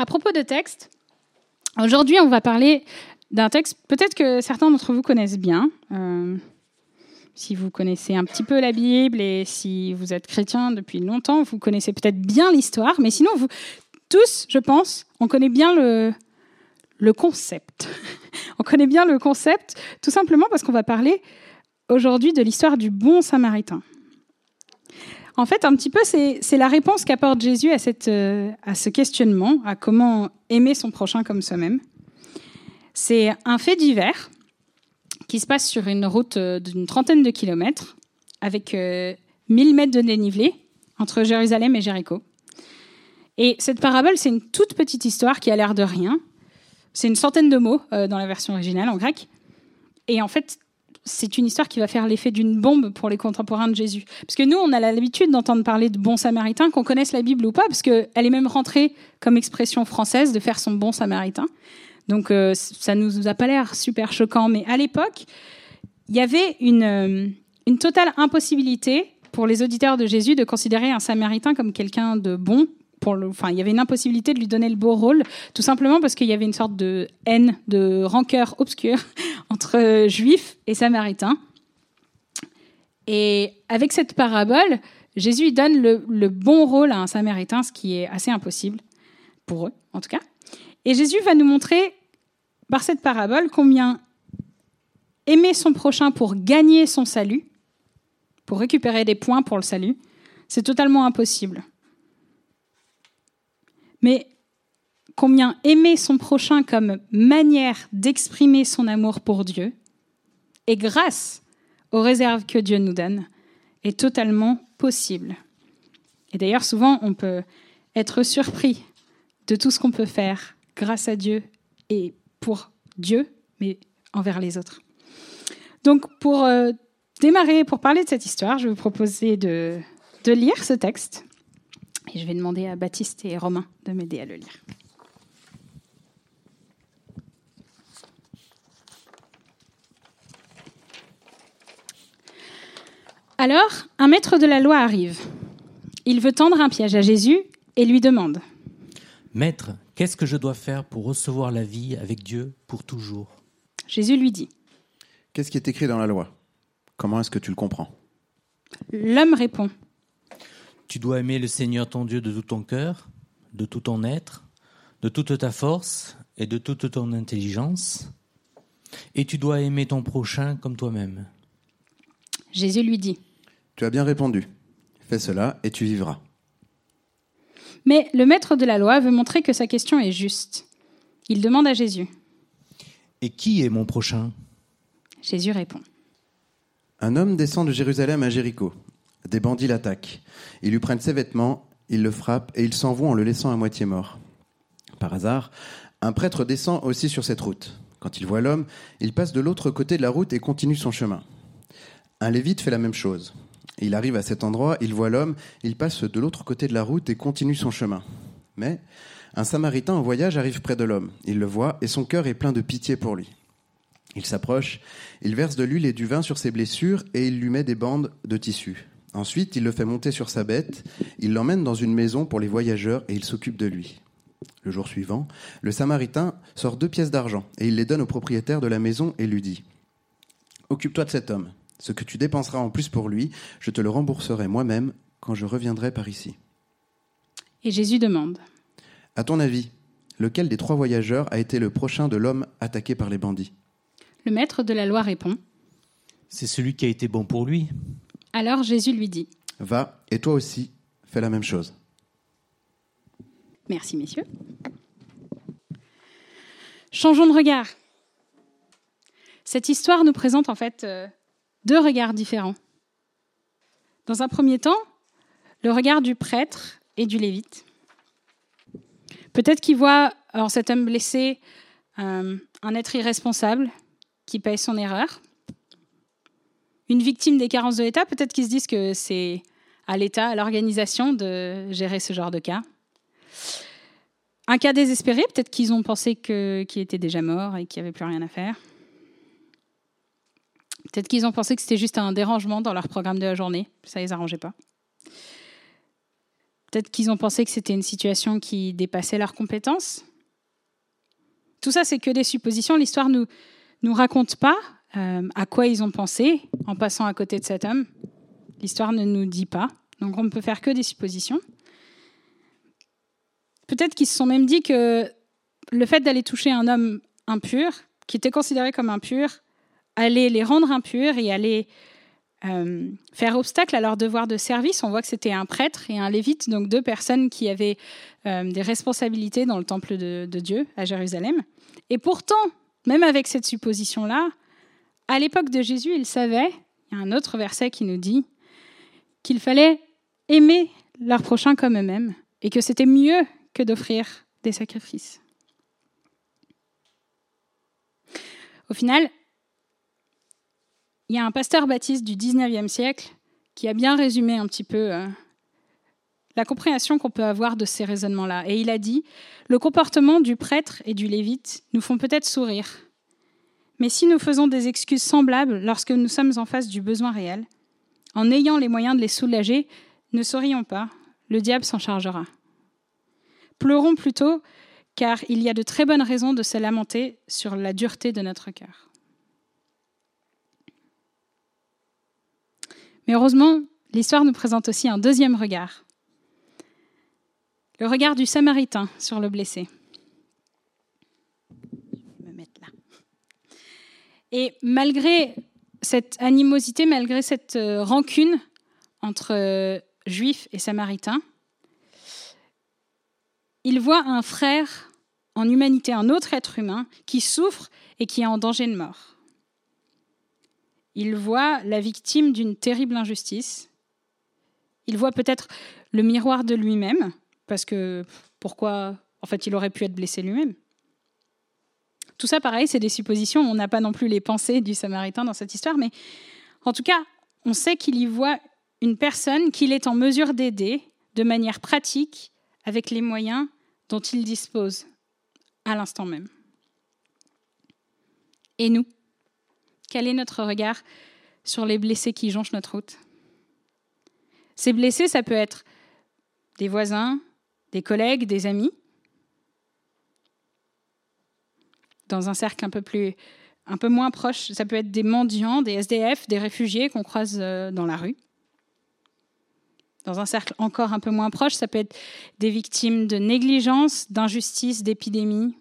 À propos de texte, aujourd'hui, on va parler d'un texte peut-être que certains d'entre vous connaissent bien. Euh, si vous connaissez un petit peu la Bible et si vous êtes chrétien depuis longtemps, vous connaissez peut-être bien l'histoire, mais sinon, vous tous, je pense, on connaît bien le, le concept. on connaît bien le concept, tout simplement parce qu'on va parler aujourd'hui de l'histoire du bon samaritain. En fait, un petit peu, c'est la réponse qu'apporte Jésus à, cette, euh, à ce questionnement, à comment aimer son prochain comme soi-même. C'est un fait divers qui se passe sur une route euh, d'une trentaine de kilomètres, avec 1000 euh, mètres de dénivelé entre Jérusalem et Jéricho. Et cette parabole, c'est une toute petite histoire qui a l'air de rien. C'est une centaine de mots dans la version originale en grec. Et en fait, c'est une histoire qui va faire l'effet d'une bombe pour les contemporains de Jésus. Parce que nous, on a l'habitude d'entendre parler de bon samaritain, qu'on connaisse la Bible ou pas, parce qu'elle est même rentrée comme expression française de faire son bon samaritain. Donc euh, ça ne nous a pas l'air super choquant. Mais à l'époque, il y avait une, euh, une totale impossibilité pour les auditeurs de Jésus de considérer un samaritain comme quelqu'un de bon enfin, il y avait une impossibilité de lui donner le beau rôle, tout simplement parce qu'il y avait une sorte de haine, de rancœur obscure entre juifs et samaritains. Et avec cette parabole, Jésus donne le, bon rôle à un samaritain, ce qui est assez impossible, pour eux en tout cas. Et Jésus va nous montrer par cette parabole combien aimer son prochain pour gagner son salut, pour récupérer des points pour le salut, c'est totalement impossible. Mais combien aimer son prochain comme manière d'exprimer son amour pour Dieu, et grâce aux réserves que Dieu nous donne, est totalement possible. Et d'ailleurs, souvent, on peut être surpris de tout ce qu'on peut faire grâce à Dieu et pour Dieu, mais envers les autres. Donc, pour euh, démarrer, pour parler de cette histoire, je vais vous proposer de, de lire ce texte et je vais demander à Baptiste et Romain de m'aider à le lire. Alors, un maître de la loi arrive. Il veut tendre un piège à Jésus et lui demande Maître, qu'est-ce que je dois faire pour recevoir la vie avec Dieu pour toujours? Jésus lui dit Qu'est-ce qui est écrit dans la loi? Comment est-ce que tu le comprends? L'homme répond tu dois aimer le Seigneur ton Dieu de tout ton cœur, de tout ton être, de toute ta force et de toute ton intelligence. Et tu dois aimer ton prochain comme toi-même. Jésus lui dit. Tu as bien répondu. Fais cela et tu vivras. Mais le maître de la loi veut montrer que sa question est juste. Il demande à Jésus. Et qui est mon prochain? Jésus répond. Un homme descend de Jérusalem à Jéricho. Des bandits l'attaquent. Ils lui prennent ses vêtements, ils le frappent et ils s'en vont en le laissant à moitié mort. Par hasard, un prêtre descend aussi sur cette route. Quand il voit l'homme, il passe de l'autre côté de la route et continue son chemin. Un lévite fait la même chose. Il arrive à cet endroit, il voit l'homme, il passe de l'autre côté de la route et continue son chemin. Mais un samaritain en voyage arrive près de l'homme. Il le voit et son cœur est plein de pitié pour lui. Il s'approche, il verse de l'huile et du vin sur ses blessures et il lui met des bandes de tissu. Ensuite, il le fait monter sur sa bête, il l'emmène dans une maison pour les voyageurs et il s'occupe de lui. Le jour suivant, le Samaritain sort deux pièces d'argent et il les donne au propriétaire de la maison et lui dit Occupe-toi de cet homme. Ce que tu dépenseras en plus pour lui, je te le rembourserai moi-même quand je reviendrai par ici. Et Jésus demande À ton avis, lequel des trois voyageurs a été le prochain de l'homme attaqué par les bandits? Le maître de la loi répond C'est celui qui a été bon pour lui. Alors Jésus lui dit Va, et toi aussi, fais la même chose. Merci, messieurs. Changeons de regard. Cette histoire nous présente en fait euh, deux regards différents. Dans un premier temps, le regard du prêtre et du lévite. Peut-être qu'il voit en cet homme blessé euh, un être irresponsable qui paye son erreur, une victime des carences de l'État, peut-être qu'ils se disent que c'est à l'État, à l'organisation de gérer ce genre de cas. Un cas désespéré, peut-être qu'ils ont pensé qu'il était déjà mort et qu'il n'y avait plus rien à faire. Peut-être qu'ils ont pensé que c'était juste un dérangement dans leur programme de la journée. Ça les arrangeait pas. Peut-être qu'ils ont pensé que c'était une situation qui dépassait leurs compétences. Tout ça, c'est que des suppositions. L'histoire nous, nous raconte pas euh, à quoi ils ont pensé en passant à côté de cet homme. L'histoire ne nous dit pas. Donc on ne peut faire que des suppositions. Peut-être qu'ils se sont même dit que le fait d'aller toucher un homme impur, qui était considéré comme impur, allait les rendre impurs et allait euh, faire obstacle à leur devoir de service. On voit que c'était un prêtre et un lévite, donc deux personnes qui avaient euh, des responsabilités dans le temple de, de, Dieu à Jérusalem. Et pourtant, même avec cette supposition-là, à l'époque de Jésus, ils savaient, il y a un autre verset qui nous dit, qu'il fallait aimer leur prochain comme eux-mêmes et que c'était mieux que d'offrir des sacrifices. Au final, il y a un pasteur baptiste du 19e siècle qui a bien résumé un petit peu euh, la compréhension qu'on peut avoir de ces raisonnements-là. Et il a dit, le comportement du prêtre et du lévite nous font peut-être sourire, mais si nous faisons des excuses semblables lorsque nous sommes en face du besoin réel, en ayant les moyens de les soulager, ne sourions pas, le diable s'en chargera. Pleurons plutôt, car il y a de très bonnes raisons de se lamenter sur la dureté de notre cœur. Mais heureusement, l'histoire nous présente aussi un deuxième regard. Le regard du Samaritain sur le blessé. Je vais me mettre là. Et malgré cette animosité, malgré cette euh, rancune entre euh, Juifs et Samaritains, il voit un frère en humanité, un autre être humain qui souffre et qui est en danger de mort. Il voit la victime d'une terrible injustice. Il voit peut-être le miroir de lui-même, parce que pourquoi En fait, il aurait pu être blessé lui-même. Tout ça, pareil, c'est des suppositions. On n'a pas non plus les pensées du Samaritain dans cette histoire, mais en tout cas, on sait qu'il y voit une personne qu'il est en mesure d'aider de manière pratique avec les moyens dont il dispose à l'instant même. Et nous? Quel est notre regard sur les blessés qui jonchent notre route? Ces blessés, ça peut être des voisins, des collègues, des amis, dans un cercle un peu plus un peu moins proche, ça peut être des mendiants, des SDF, des réfugiés qu'on croise euh, dans la rue. Dans un cercle encore un peu moins proche, ça peut être des victimes de négligence, d'injustice, d'épidémie,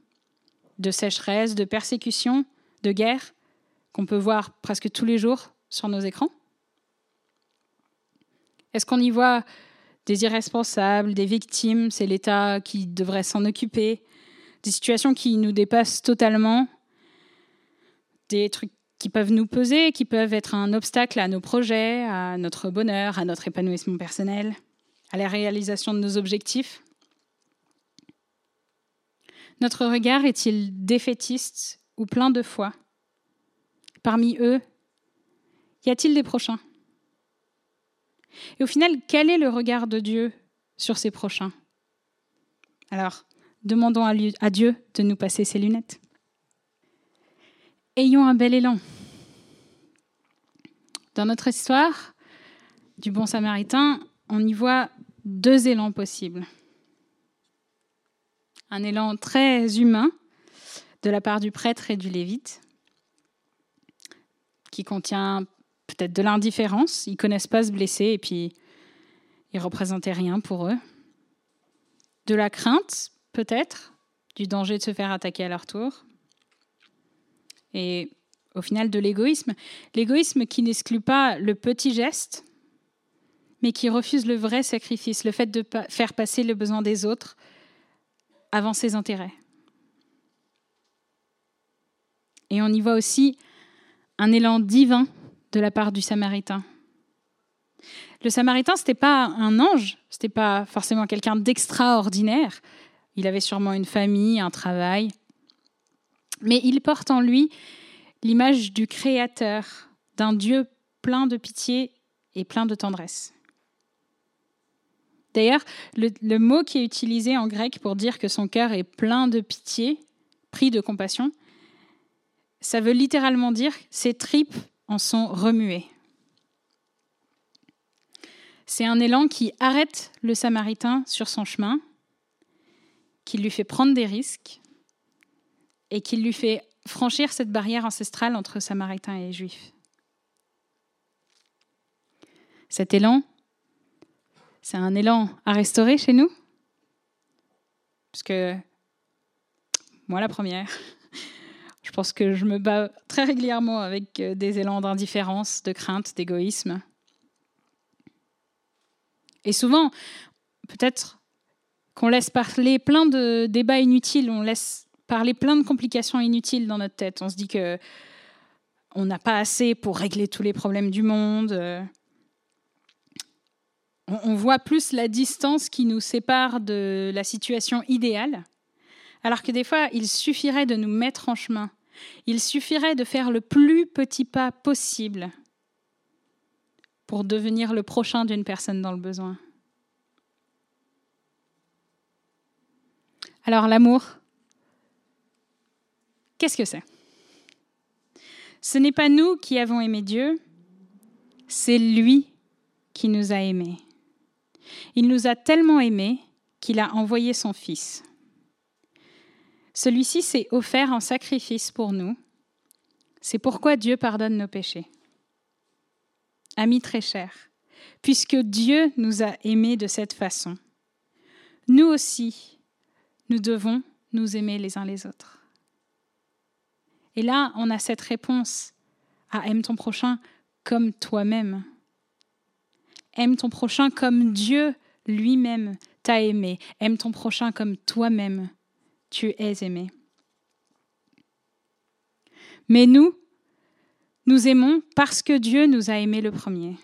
de sécheresse, de persécution, de guerre qu'on peut voir presque tous les jours sur nos écrans? Est-ce qu'on y voit des irresponsables, des victimes, c'est l'État qui devrait s'en occuper, des situations qui nous dépassent totalement, des trucs qui peuvent nous peser, qui peuvent être un obstacle à nos projets, à notre bonheur, à notre épanouissement personnel, à la réalisation de nos objectifs. Notre regard est-il défaitiste ou plein de foi? Parmi eux, y a-t-il des prochains? Et au final, quel est le regard de Dieu sur ses prochains? Alors, demandons à Dieu de nous passer ses lunettes. Ayons un bel élan. Dans notre histoire du bon samaritain, on y voit deux élans possibles. Un élan très humain de la part du prêtre et du lévite, qui contient peut-être de l'indifférence. Ils connaissent pas se blesser et puis ils représentaient rien pour eux. De la crainte, peut-être, du danger de se faire attaquer à leur tour. Et au final, de l'égoïsme. L'égoïsme qui n'exclut pas le petit geste, mais qui refuse le vrai sacrifice, le fait de faire passer le besoin des autres avant ses intérêts. Et on y voit aussi un élan divin de la part du Samaritain. Le Samaritain, ce n'était pas un ange, ce n'était pas forcément quelqu'un d'extraordinaire. Il avait sûrement une famille, un travail. Mais il porte en lui l'image du Créateur, d'un Dieu plein de pitié et plein de tendresse. D'ailleurs, le, mot qui est utilisé en grec pour dire que son cœur est plein de pitié, pris de compassion, ça veut littéralement dire ses tripes en sont remuées. C'est un élan qui arrête le Samaritain sur son chemin, qui lui fait prendre des risques et qui lui fait franchir cette barrière ancestrale entre Samaritains et Juifs. Cet élan, c'est un élan à restaurer chez nous? Parce que moi, la première, pense que je me bats très régulièrement avec euh, des élans d'indifférence, de crainte, d'égoïsme. Et souvent, peut-être qu'on laisse parler plein de débats inutiles, on laisse parler plein de complications inutiles dans notre tête. On se dit que on n'a pas assez pour régler tous les problèmes du monde. Euh, on voit plus la distance qui nous sépare de la situation idéale, alors que des fois, il suffirait de nous mettre en chemin. Il suffirait de faire le plus petit pas possible pour devenir le prochain d'une personne dans le besoin. Alors l'amour, qu'est-ce que c'est? Ce n'est pas nous qui avons aimé Dieu, c'est lui qui nous a aimés. Il nous a tellement aimés qu'il a envoyé son Fils. Celui-ci s'est offert en sacrifice pour nous. C'est pourquoi Dieu pardonne nos péchés. Amis très chers, puisque Dieu nous a aimés de cette façon, nous aussi, nous devons nous aimer les uns les autres. Et là, on a cette réponse à aime ton prochain comme toi-même. Aime ton prochain comme Dieu lui-même t'a aimé. Aime ton prochain comme toi-même tu es aimé. Mais nous, nous aimons parce que Dieu nous a aimés le premier.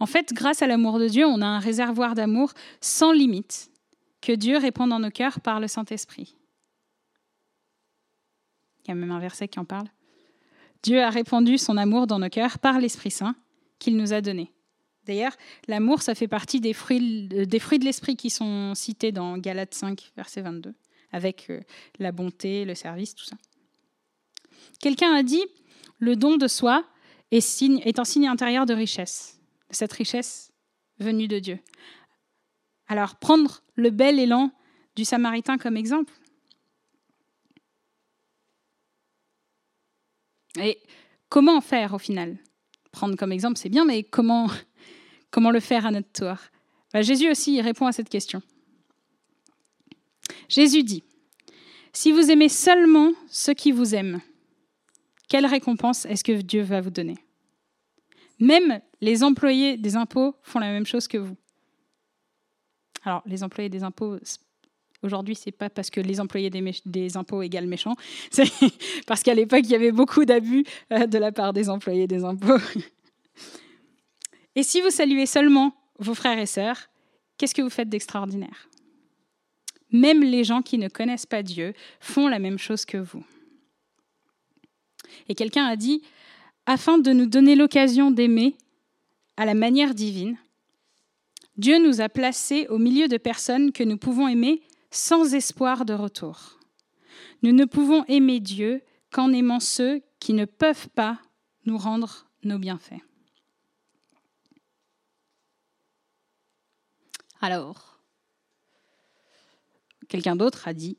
En fait, grâce à l'amour de Dieu, on a un réservoir d'amour sans limite que Dieu répand dans nos cœurs par le Saint-Esprit. Il y a même un verset qui en parle. Dieu a répandu son amour dans nos cœurs par l'Esprit Saint qu'il nous a donné. D'ailleurs, l'amour, ça fait partie des fruits, des fruits de l'esprit qui sont cités dans Galates 5, verset 22, avec euh, la bonté, le service, tout ça. Quelqu'un a dit, le don de soi est, est un signe intérieur de richesse, cette richesse venue de Dieu. Alors, prendre le bel élan du Samaritain comme exemple. Et comment faire au final? Prendre comme exemple, c'est bien, mais comment Comment le faire à notre tour? Bah, Jésus aussi répond à cette question. Jésus dit, Si vous aimez seulement ceux qui vous aiment, quelle récompense est-ce que Dieu va vous donner? Même les employés des impôts font la même chose que vous. Alors, les employés des impôts, aujourd'hui, c'est pas parce que les employés des, impôts égale méchants, c'est parce qu'à l'époque, il y avait beaucoup d'abus euh, de la part des employés des impôts. Et si vous saluez seulement vos frères et sœurs, qu'est-ce que vous faites d'extraordinaire? Même les gens qui ne connaissent pas Dieu font la même chose que vous. Et quelqu'un a dit, afin de nous donner l'occasion d'aimer à la manière divine, Dieu nous a placés au milieu de personnes que nous pouvons aimer sans espoir de retour. Nous ne pouvons aimer Dieu qu'en aimant ceux qui ne peuvent pas nous rendre nos bienfaits. Alors, quelqu'un d'autre a dit,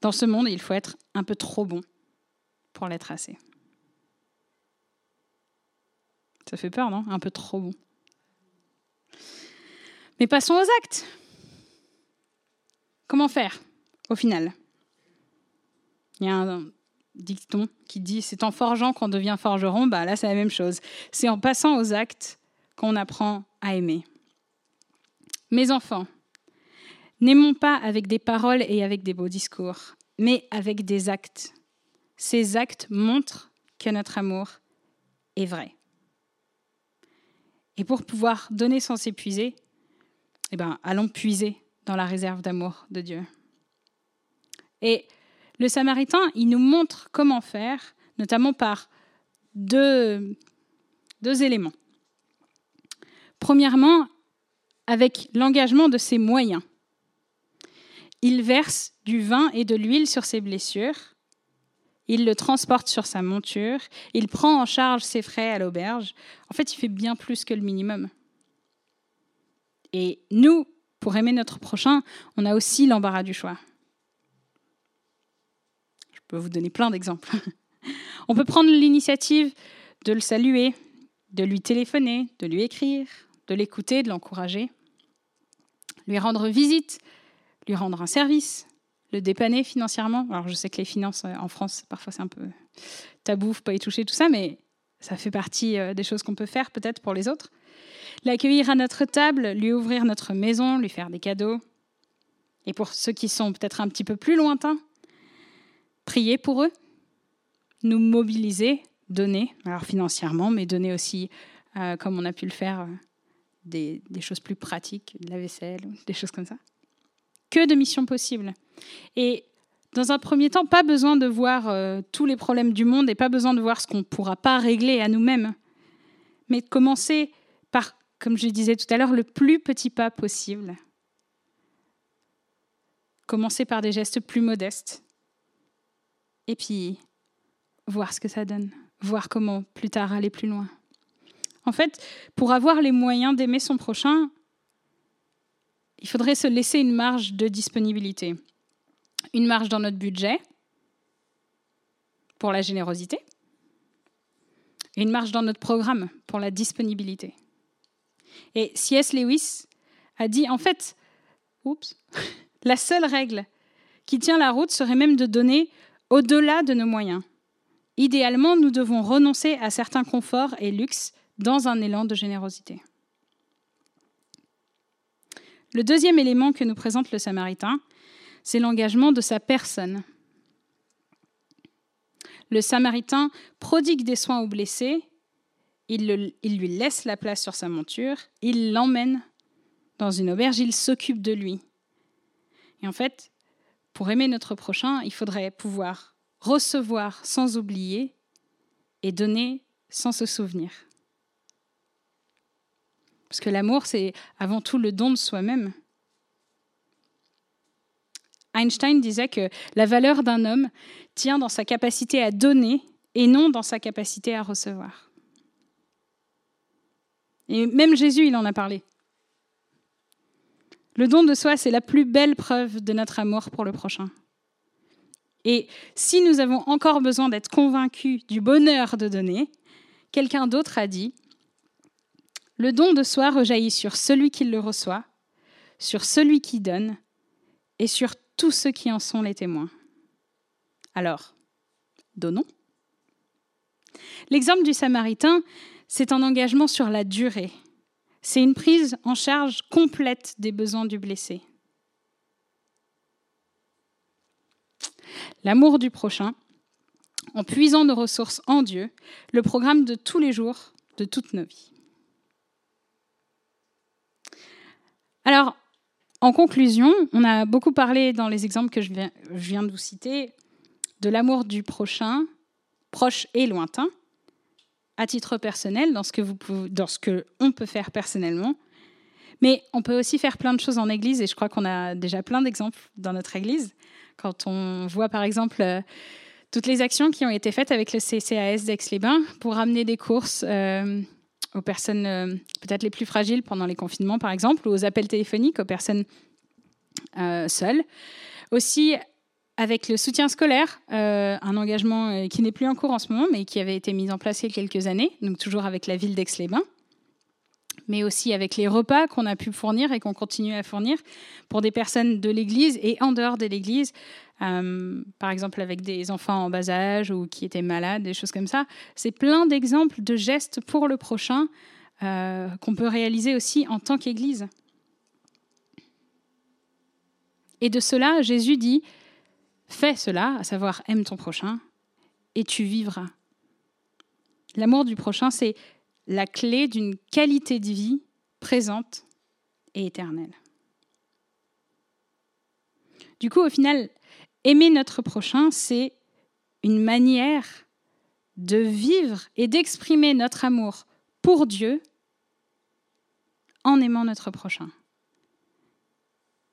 dans ce monde, il faut être un peu trop bon pour l'être assez. Ça fait peur, non? Un peu trop bon. Mais passons aux actes. Comment faire au final? Il y a un dicton qui dit c'est en forgeant qu'on devient forgeron. Bah là, c'est la même chose. C'est en passant aux actes qu'on apprend à aimer. Mes enfants, n'aimons pas avec des paroles et avec des beaux discours, mais avec des actes. Ces actes montrent que notre amour est vrai. Et pour pouvoir donner sans s'épuiser, eh ben, allons puiser dans la réserve d'amour de Dieu. Et le Samaritain, il nous montre comment faire, notamment par deux, deux éléments. Premièrement, avec l'engagement de ses moyens. Il verse du vin et de l'huile sur ses blessures. il le transporte sur sa monture, il prend en charge ses frais à l'auberge. En fait, il fait bien plus que le minimum. Et nous, pour aimer notre prochain, on a aussi l'embarras du choix. Je peux vous donner plein d'exemples. On peut prendre l'initiative de le saluer, de lui téléphoner, de lui écrire, de l'écouter, de l'encourager, lui rendre visite, lui rendre un service, le dépanner financièrement. Alors je sais que les finances euh, en France, parfois c'est un peu tabou, faut pas y toucher tout ça, mais ça fait partie euh, des choses qu'on peut faire peut-être pour les autres. L'accueillir à notre table, lui ouvrir notre maison, lui faire des cadeaux. Et pour ceux qui sont peut-être un petit peu plus lointains, prier pour eux, nous mobiliser, donner, alors financièrement, mais donner aussi, euh, comme on a pu le faire, des, choses plus pratiques, de la vaisselle, des choses comme ça que de missions possibles. Et dans un premier temps, pas besoin de voir euh, tous les problèmes du monde et pas besoin de voir ce qu'on ne pourra pas régler à nous-mêmes, mais de commencer par, comme je disais tout à l'heure, le plus petit pas possible. Commencer par des gestes plus modestes. Et puis, voir ce que ça donne. Voir comment plus tard aller plus loin. En fait, pour avoir les moyens d'aimer son prochain, il faudrait se laisser une marge de disponibilité. Une marge dans notre budget pour la générosité et une marge dans notre programme pour la disponibilité. Et C.S. Lewis a dit, en fait, oups, la seule règle qui tient la route serait même de donner au-delà de nos moyens. Idéalement, nous devons renoncer à certains conforts et luxes dans un élan de générosité. Le deuxième élément que nous présente le Samaritain, c'est l'engagement de sa personne. Le Samaritain prodigue des soins aux blessés, il, il lui laisse la place sur sa monture, il l'emmène dans une auberge, il s'occupe de lui. Et en fait, pour aimer notre prochain, il faudrait pouvoir recevoir sans oublier et donner sans se souvenir. Parce que l'amour, c'est avant tout le don de soi-même. Einstein disait que la valeur d'un homme tient dans sa capacité à donner et non dans sa capacité à recevoir. Et même Jésus, il en a parlé. Le don de soi, c'est la plus belle preuve de notre amour pour le prochain. Et si nous avons encore besoin d'être convaincus du bonheur de donner, quelqu'un d'autre a dit, le don de soi rejaillit sur celui qui le reçoit, sur celui qui donne et sur tous ceux qui en sont les témoins. Alors, donnons. L'exemple du Samaritain, c'est un engagement sur la durée. C'est une prise en charge complète des besoins du blessé. L'amour du prochain, en puisant nos ressources en Dieu, le programme de tous les jours de toutes nos vies. Alors, en conclusion, on a beaucoup parlé dans les exemples que je viens, de vous citer de l'amour du prochain, proche et lointain, à titre personnel, dans ce que, vous dans ce que on peut faire personnellement. Mais on peut aussi faire plein de choses en Église, et je crois qu'on a déjà plein d'exemples dans notre Église. Quand on voit par exemple euh, toutes les actions qui ont été faites avec le CCAS d'Aix-les-Bains pour amener des courses. Euh, aux personnes euh, peut-être les plus fragiles pendant les confinements, par exemple, ou aux appels téléphoniques aux personnes euh, seules. Aussi, avec le soutien scolaire, euh, un engagement qui n'est plus en cours en ce moment, mais qui avait été mis en place il y a quelques années, donc toujours avec la ville d'Aix-les-Bains, mais aussi avec les repas qu'on a pu fournir et qu'on continue à fournir pour des personnes de l'Église et en dehors de l'Église, euh, par exemple avec des enfants en bas âge ou qui étaient malades, des choses comme ça. C'est plein d'exemples de gestes pour le prochain euh, qu'on peut réaliser aussi en tant qu'Église. Et de cela, Jésus dit, fais cela, à savoir aime ton prochain, et tu vivras. L'amour du prochain, c'est la clé d'une qualité de vie présente et éternelle. Du coup, au final, Aimer notre prochain, c'est une manière de vivre et d'exprimer notre amour pour Dieu en aimant notre prochain.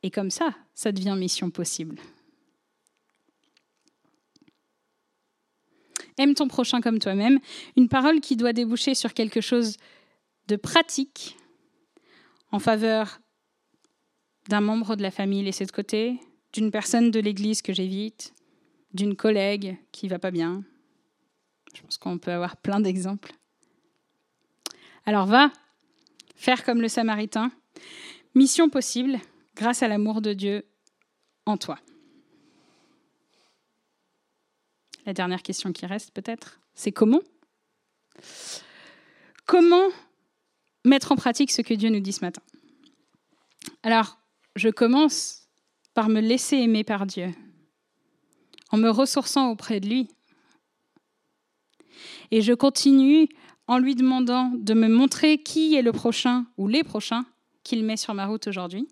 Et comme ça, ça devient mission possible. Aime ton prochain comme toi-même. Une parole qui doit déboucher sur quelque chose de pratique en faveur d'un membre de la famille laissé de côté, d'une personne de l'église que j'évite, d'une collègue qui va pas bien. Je pense qu'on peut avoir plein d'exemples. Alors va faire comme le Samaritain. Mission possible grâce à l'amour de Dieu en toi. La dernière question qui reste peut-être, c'est comment? Comment mettre en pratique ce que Dieu nous dit ce matin? Alors, je commence par me laisser aimer par Dieu, en me ressourçant auprès de lui. Et je continue en lui demandant de me montrer qui est le prochain ou les prochains qu'il met sur ma route aujourd'hui,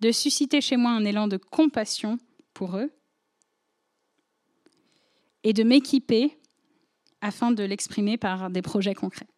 de susciter chez moi un élan de compassion pour eux et de m'équiper afin de l'exprimer par des projets concrets.